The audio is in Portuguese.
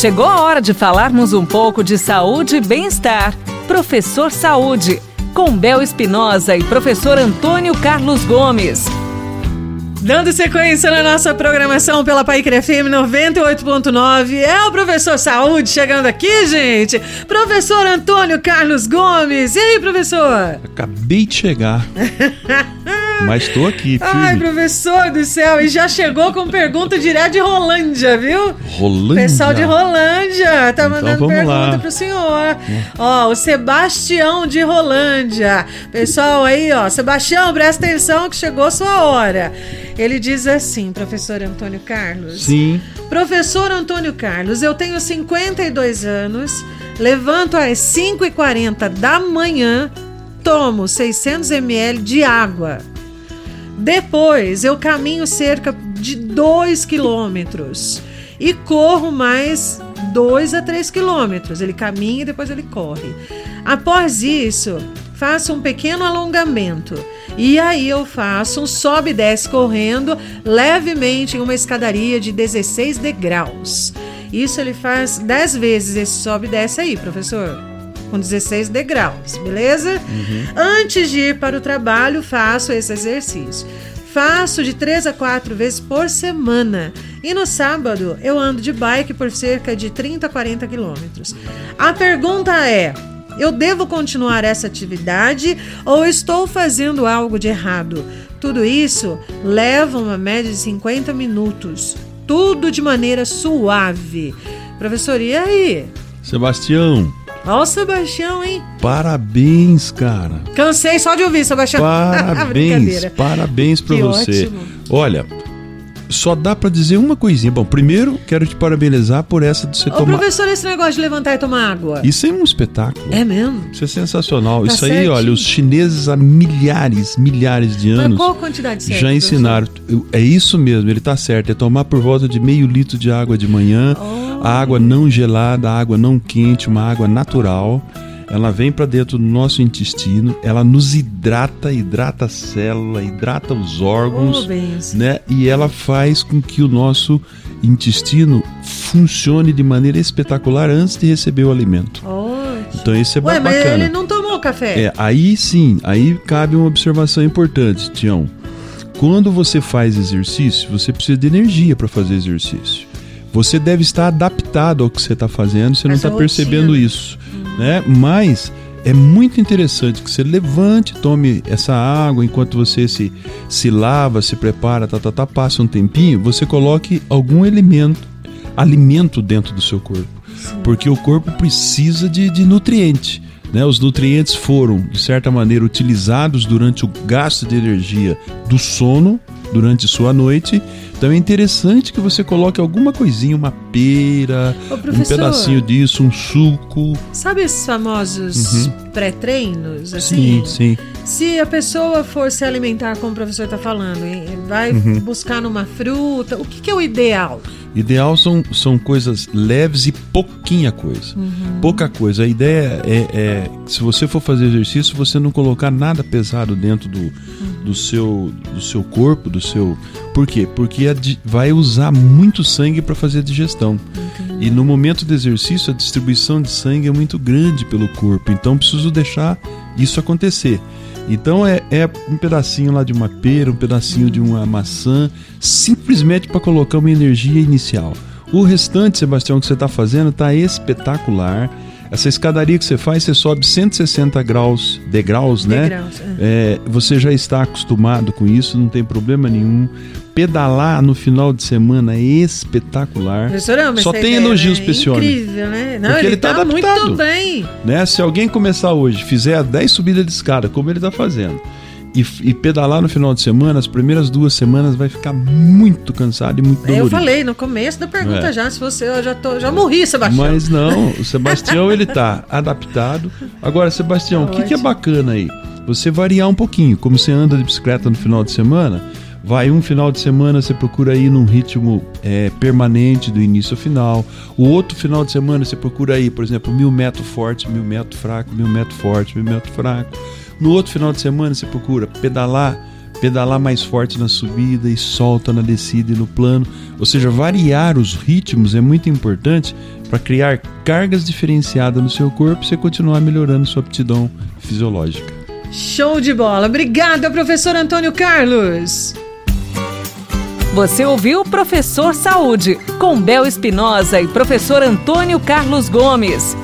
Chegou a hora de falarmos um pouco de saúde e bem-estar. Professor Saúde, com Bel Espinosa e professor Antônio Carlos Gomes. Dando sequência na nossa programação pela Paique FM 98.9, é o professor Saúde chegando aqui, gente. Professor Antônio Carlos Gomes. E aí, professor? Acabei de chegar. Mas estou aqui, firme. Ai, professor do céu, e já chegou com pergunta direto de Rolândia, viu? Rolândia? Pessoal de Rolândia tá Então mandando pergunta lá. pro senhor. Ó, o Sebastião de Rolândia. Pessoal aí, ó, Sebastião, presta atenção que chegou a sua hora. Ele diz assim, professor Antônio Carlos. Sim. Professor Antônio Carlos, eu tenho 52 anos, levanto às 5h40 da manhã, tomo 600 ml de água. Depois eu caminho cerca de 2 quilômetros e corro mais 2 a 3 quilômetros. Ele caminha e depois ele corre. Após isso, faço um pequeno alongamento. E aí eu faço um sobe e desce correndo levemente em uma escadaria de 16 degraus. Isso ele faz 10 vezes esse sobe e desce aí, professor. Com 16 degraus, beleza? Antes de ir para o trabalho, faço esse exercício. Faço de 3 a 4 vezes por semana. E no sábado eu ando de bike por cerca de 30 a 40 quilômetros. A pergunta é: eu devo continuar essa atividade ou estou fazendo algo de errado? Tudo isso leva uma média de 50 minutos. Tudo de maneira suave. Professor, e aí? Sebastião, Ó o Sebastião, hein? parabéns, cara. Cansei só de ouvir, Sebastião. Parabéns, parabéns pra Que você. ótimo. Olha, só dá pra dizer uma coisinha. Bom, primeiro quero te parabenizar por essa de você Ô, tomar. professor, esse negócio de levantar e tomar água. Isso é um espetáculo. É mesmo? Isso é sensacional. Tá Isso aí, olha, os chineses há milhares, milhares de Mas anos qual a quantidade certa? já ensinaram. Eu- É isso mesmo, ele tá certo. É tomar por volta de meio litro de água de manhã. Oh. A água não gelada, a água não quente, uma água natural. Ela vem para dentro do nosso intestino, ela nos hidrata, hidrata a célula, hidrata os órgãos, Oh, né? E ela faz com que o nosso intestino funcione de maneira espetacular antes de receber o alimento. Ótimo. Então isso é Ué, mas bacana. ele não tomou café. É, aí sim, aí cabe uma observação importante, Tião. Quando você faz exercício, você precisa de energia para fazer exercício. Você deve estar adaptado ao que você está fazendo, você não está percebendo isso, né? Mas é muito interessante que você levante, tome essa água enquanto você se, se lava, se prepara, tá, tá, tá, passa um tempinho, você coloque algum elemento, alimento dentro do seu corpo. Porque o corpo precisa de, de nutriente. Né? Os nutrientes foram, de certa maneira, utilizados durante o gasto de energia do sono, durante sua noite. Então é interessante que você coloque alguma coisinha, uma pera, um pedacinho disso, um suco. Sabe esses famosos Uhum. pré-treinos? Assim? Sim, sim. Se a pessoa for se alimentar, como o professor está falando, vai Uhum. buscar numa fruta, o que, que é o ideal? Ideal são, são coisas leves e pouquinha coisa. Pouca coisa. A ideia é, é que se você for fazer exercício, você não colocar nada pesado dentro do, do, seu, do seu corpo, do seu. Por quê? Porque di- vai usar muito sangue para fazer a digestão. E no momento do exercício, a distribuição de sangue é muito grande pelo corpo. Então preciso deixar isso acontecer. Então é, é um pedacinho lá de uma pera, um pedacinho de uma maçã, simplesmente para colocar uma energia inicial. O restante, Sebastião, que você está fazendo está espetacular. Essa escadaria que você faz, você sobe 160 graus, degraus, né? Degraus, é. É, você já está acostumado com isso, não tem problema nenhum. Pedalar no final de semana é espetacular. Professor, Só tem ideia, elogios né? pra esse homem. Incrível, né? Não, Porque ele, ele tá muito bem. né? Se alguém começar hoje, fizer 10 subidas de escada, como ele está fazendo, e, e pedalar no final de semana, as primeiras duas semanas vai ficar muito cansado e muito É, dolorido. Eu falei no começo da pergunta É. já, se você, eu já, tô, já morri, Sebastião. Mas não, o Sebastião ele tá adaptado. Agora, Sebastião, o que, que é bacana aí? Você variar um pouquinho, como você anda de bicicleta no final de semana, vai um final de semana você procura ir num ritmo é, permanente do início ao final. O outro final de semana você procura ir, por exemplo, mil metros forte, mil metros fraco, mil metros forte, mil metros fraco. No outro final de semana você procura pedalar pedalar mais forte na subida e solta na descida e no plano. Ou seja, variar os ritmos é muito importante para criar cargas diferenciadas no seu corpo e você continuar melhorando sua aptidão fisiológica. Show de bola. Obrigada, professor Antônio Carlos. Você ouviu Professor Saúde, com Bel Espinosa e professor Antônio Carlos Gomes.